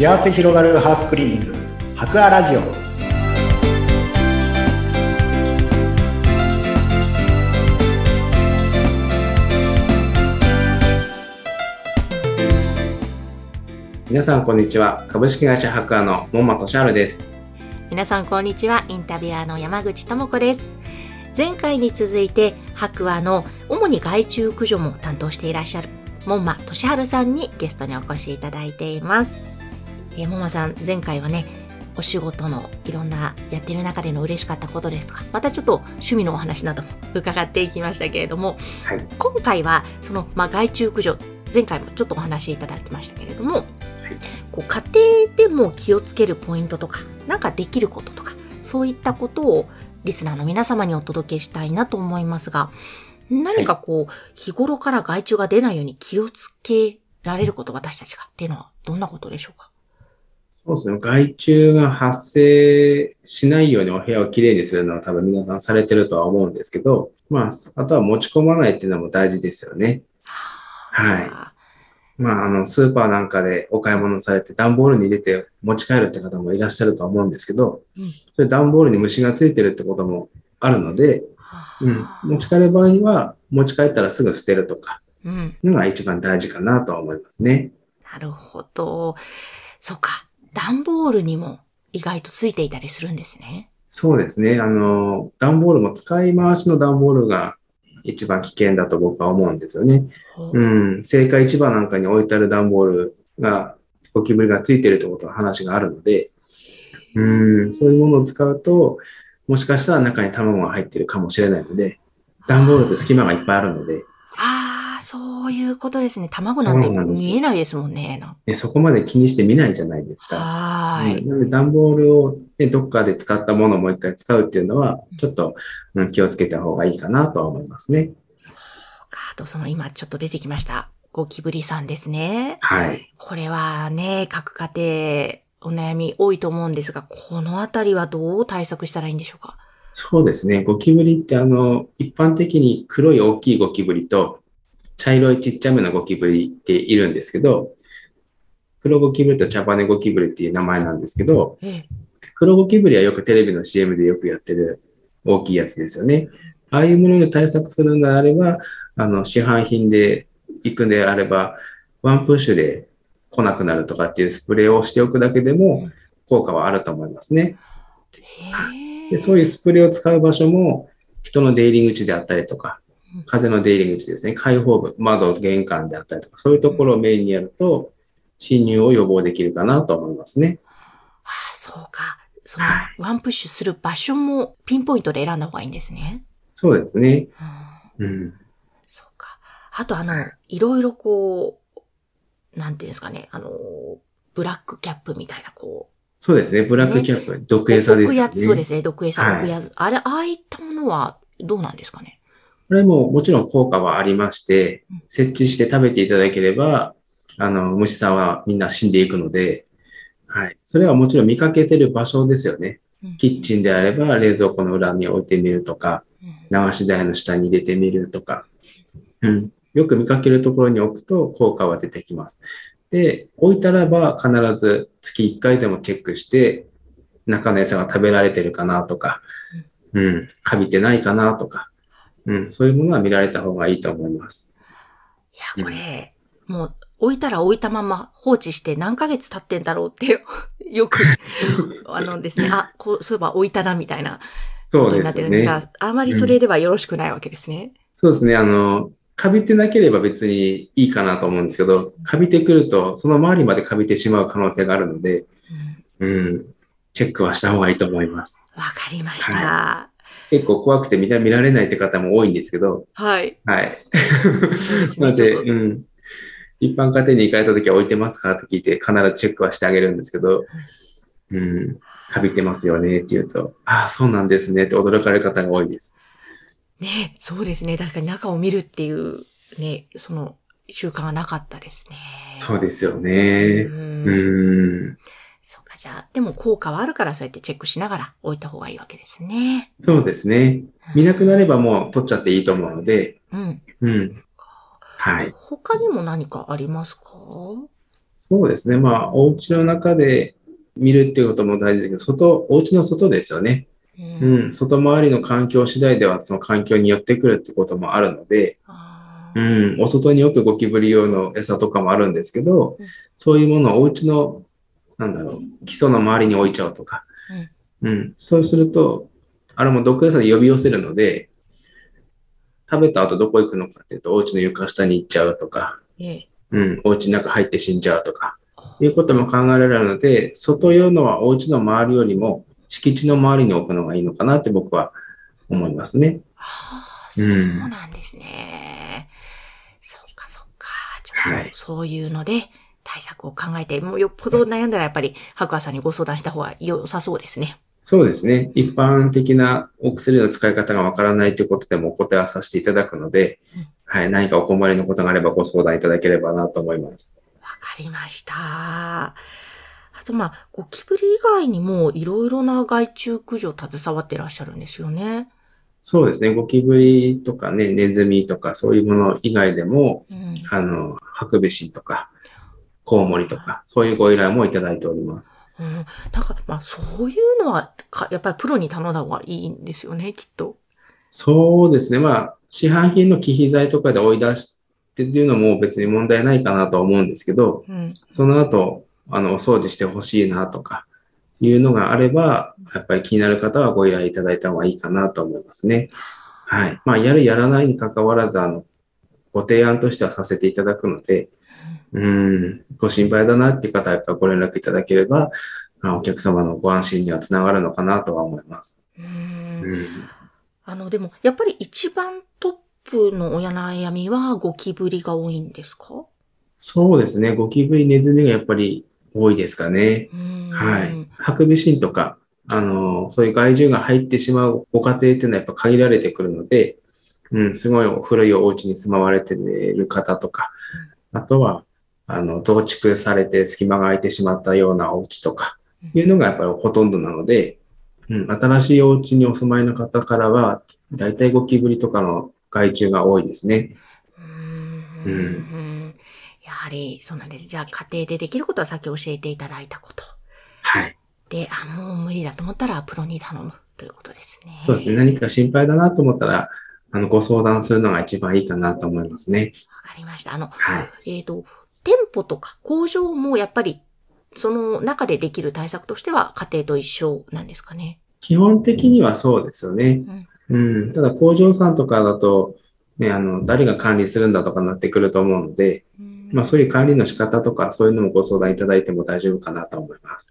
幸せ広がるハウスクリーニング。博アラジオ。皆さんこんにちは。株式会社博アの門馬俊治です。皆さんこんにちは。インタビュアーの山口智子です。前回に続いて博アの主に害虫駆除も担当していらっしゃる門馬俊治さんにゲストにお越しいただいています。えー、門馬さん前回はねお仕事のいろんなやってる中での嬉しかったことですとかまたちょっと趣味のお話なども伺っていきましたけれども、はい、今回はその、まあ、害虫駆除前回もちょっとお話しいただいてましたけれども、はい、こう家庭でも気をつけるポイントとか何かできることとかそういったことをリスナーの皆様にお届けしたいなと思いますが何かこう、はい、日頃から害虫が出ないように気をつけられること私たちがっていうのはどんなことでしょうか？そうですね。害虫が発生しないようにお部屋をきれいにするのは多分皆さんされてるとは思うんですけど、まあ、あとは持ち込まないっていうのも大事ですよね。はい。まあ、あの、スーパーなんかでお買い物されて段ボールに入れて持ち帰るって方もいらっしゃると思うんですけど、うん、それ段ボールに虫がついてるってこともあるので、うん、持ち帰る場合には持ち帰ったらすぐ捨てるとか、うん、のが一番大事かなと思いますね。なるほど。そうか。段ボールにも意外とついていたりするんですね。そうですね。あの、段ボールも使い回しの段ボールが一番危険だと僕は思うんですよね。うん。青果市場なんかに置いてある段ボールが、ゴキブリがついてるってことは話があるので、うん、そういうものを使うと、もしかしたら中に卵が入ってるかもしれないので、段ボールって隙間がいっぱいあるので、そういうことですね。卵なんて見えないですもんね。そそこまで気にして見ないじゃないですか。はい。なので段ボールを、ね、どっかで使ったものをもう一回使うっていうのは、ちょっと、うん、気をつけた方がいいかなとは思いますね。そうか。あとその今ちょっと出てきました。ゴキブリさんですね。はい。これはね、各家庭お悩み多いと思うんですが、このあたりはどう対策したらいいんでしょうか？そうですね。ゴキブリってあの、一般的に黒い大きいゴキブリと茶色いちっちゃめなゴキブリっているんですけど、黒ゴキブリと茶羽ゴキブリっていう名前なんですけど、黒ゴキブリはよくテレビの CM でよくやってる大きいやつですよね。ああいうもので対策するのであれば、あの、市販品で行くんであれば、ワンプッシュで来なくなるとかっていうスプレーをしておくだけでも効果はあると思いますね。でそういうスプレーを使う場所も人の出入り口であったりとか、風の出入り口ですね、開放部、窓、玄関であったりとか、そういうところをメインにやると、侵入を予防できるかなと思いますね。ああ、そうか。その、ワンプッシュする場所もピンポイントで選んだ方がいいんですね。そうですね。うん。うん、そうか。あと、あの、いろいろこう、なんていうんですかね、あの、ブラックキャップみたいな、こう。そうですね、ブラックキャップ、ね、毒餌ですね。そうですね、毒餌、毒餌。あれ、ああいったものはどうなんですかねこれももちろん効果はありまして、設置して食べていただければ、あの、虫さんはみんな死んでいくので、はい。それはもちろん見かけてる場所ですよね。キッチンであれば冷蔵庫の裏に置いてみるとか、流し台の下に入れてみるとか、うん。よく見かけるところに置くと効果は出てきます。で、置いたらば必ず月1回でもチェックして、中の餌が食べられてるかなとか、うん、カビてないかなとか、うん、そういうものは見られた方がいいと思います。いや、これ、うん、もう置いたら置いたまま放置して何ヶ月経ってんだろうって よく、あのですね、あ、こう、そういえば置いたなみたいなことになってるんですが、すね、あまりそれではよろしくないわけですね。うん、そうですね、あの、カビてなければ別にいいかなと思うんですけど、カビてくると、その周りまでカビてしまう可能性があるので、うん、うん、チェックはした方がいいと思います。わかりました。は結構怖くて見ら見られないって方も多いんですけど。はい。はい。なので、うん。一般家庭に行かれた時は置いてますか？って聞いて必ずチェックはしてあげるんですけど、うん。かびてますよねって言うと、ああ、そうなんですねって驚かれる方が多いです。ねそうですね。確かに中を見るっていう、ね、その習慣がなかったですね。そうですよね。うん。うんそうか、じゃあ、でも効果はあるからそうやってチェックしながら置いた方がいいわけですね。そうですね。見なくなればもう取っちゃっていいと思うので。うん。うん。はい。他にも何かありますか？そうですね。まあ、お家の中で見るっていうことも大事ですけど、外、お家の外ですよね。ううんん。外回りの環境次第では、その環境によってくるってこともあるので、あうーん。お外によくゴキブリ用の餌とかもあるんですけどうん、そういうものをお家の、なんだろう、基礎の周りに置いちゃうとか。うん。そうすると、あれも毒餌で呼び寄せるので、食べた後どこ行くのかっていうと、お家の床下に行っちゃうとか、ええうん、お家の中入って死んじゃうとか、いうことも考えられるので、外用のはお家の周りよりも敷地の周りに置くのがいいのかなって僕は思いますね。ああ、そううんなんですね。そっかそっか。じゃあはいそういうので対策を考えて、もうよっぽど悩んだらやっぱり白川さんにご相談した方が良さそうですね。そうですね。一般的なお薬の使い方がわからないということでもお答えはさせていただくのでうん、はい、何かお困りのことがあればご相談いただければなと思います。わかりました。あとまあ、ゴキブリ以外にもいろいろな害虫駆除携わってらっしゃるんですよね。そうですね。ゴキブリとかね、ネズミとかそういうもの以外でも、うん。あの、ハクビシンとか、コウモリとか、そういうご依頼もいただいております。うん、なんか、まあ、そういうのはか、やっぱりプロに頼んだ方がいいんですよね、きっと。そうですね。まあ、市販品の忌避剤とかで追い出してっていうのも別に問題ないかなとは思うんですけど、うん。その後、あの、お掃除してほしいなとか、いうのがあれば、やっぱり気になる方はご依頼いただいた方がいいかなと思いますね。はい。まあ、やるやらないに関わらず、あの、ご提案としてはさせていただくので、うん、ご心配だなっていう方はやっぱご連絡いただければ、あお客様のご安心にはつながるのかなとは思います。う。うんん。あの、でも、やっぱり一番トップの親悩みはゴキブリが多いんですか？そうですね。ゴキブリ、ネズミがやっぱり多いですかね。うん。はい。ハクビシンとか、あの、そういう害獣が入ってしまうご家庭っていうのはやっぱ限られてくるので、うん、すごい古いお家に住まわれている方とか、あとは、あの、増築されて隙間が空いてしまったようなお家とか、いうのがやっぱりほとんどなので、うん、新しいお家にお住まいの方からは、だいたいゴキブリとかの害虫が多いですね。うんうんうんやはり、そうなんです。じゃあ、家庭でできることはさっき教えていただいたこと。はい。で、あ、もう無理だと思ったら、プロに頼むということですね。そうですね。何か心配だなと思ったら、あの、ご相談するのが一番いいかなと思いますね。わかりました。あの、はい。えっ、と、店舗とか工場もやっぱり、その中でできる対策としては家庭と一緒なんですかね。基本的にはそうですよね。うん。ただ工場さんとかだと、ね、あの、誰が管理するんだとかになってくると思うので、まあそういう管理の仕方とかそういうのもご相談いただいても大丈夫かなと思います。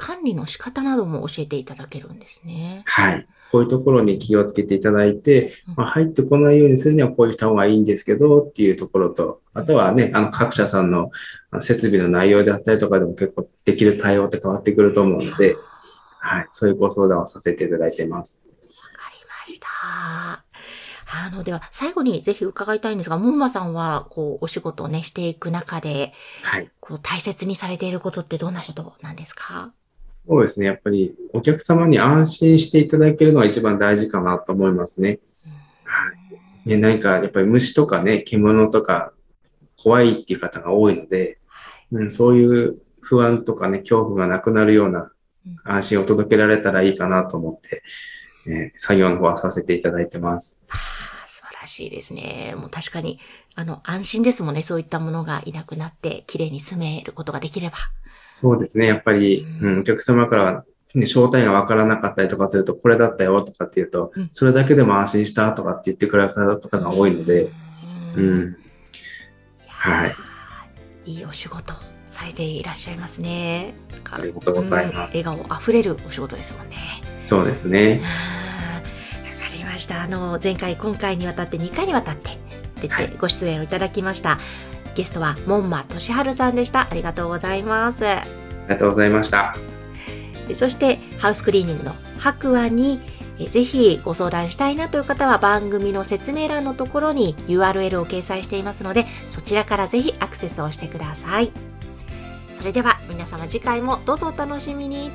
管理の仕方なども教えていただけるんですね。はい。こういうところに気をつけていただいてうん、まあ、入ってこないようにするにはこうした方がいいんですけどっていうところと、あとはね、あの各社さんの設備の内容であったりとかでも結構できる対応って変わってくると思うので、はい。そういうご相談をさせていただいてます。わかりました。あの、では、最後にぜひ伺いたいんですが、もんまさんは、こう、お仕事をね、していく中で、はい。こう、大切にされていることってどんなことなんですか？そうですね。やっぱりお客様に安心していただけるのが一番大事かなと思いますね。はい。ね、何かやっぱり虫とかね、獣とか怖いっていう方が多いので、うん、そういう不安とかね、恐怖がなくなるような安心を届けられたらいいかなと思って、えー作業の方はさせていただいてます。ああ、素晴らしいですね。もう確かに、あの、安心ですもんね。そういったものがいなくなって、綺麗に住めることができれば。そうですね。やっぱり、ううんん、お客様からは、ね、正体がわからなかったりとかすると、これだったよとかっていうとうん、それだけでも安心したとかって言ってくれた方が多いので、う。うんはいー。いいお仕事されていらっしゃいますね。ありがとうございますうん笑顔あふれるお仕事ですもんね。そうですね。わかりました。あの、前回、今回にわたって2回にわたって出はいてご出演をいただきました。ゲストは、門馬俊春さんでした。ありがとうございます。ありがとうございました。そして、ハウスクリーニングの白亜に、えぜひご相談したいなという方は番組の説明欄のところに URL を掲載していますので、そちらからぜひアクセスをしてください。それでは皆様次回もどうぞお楽しみに。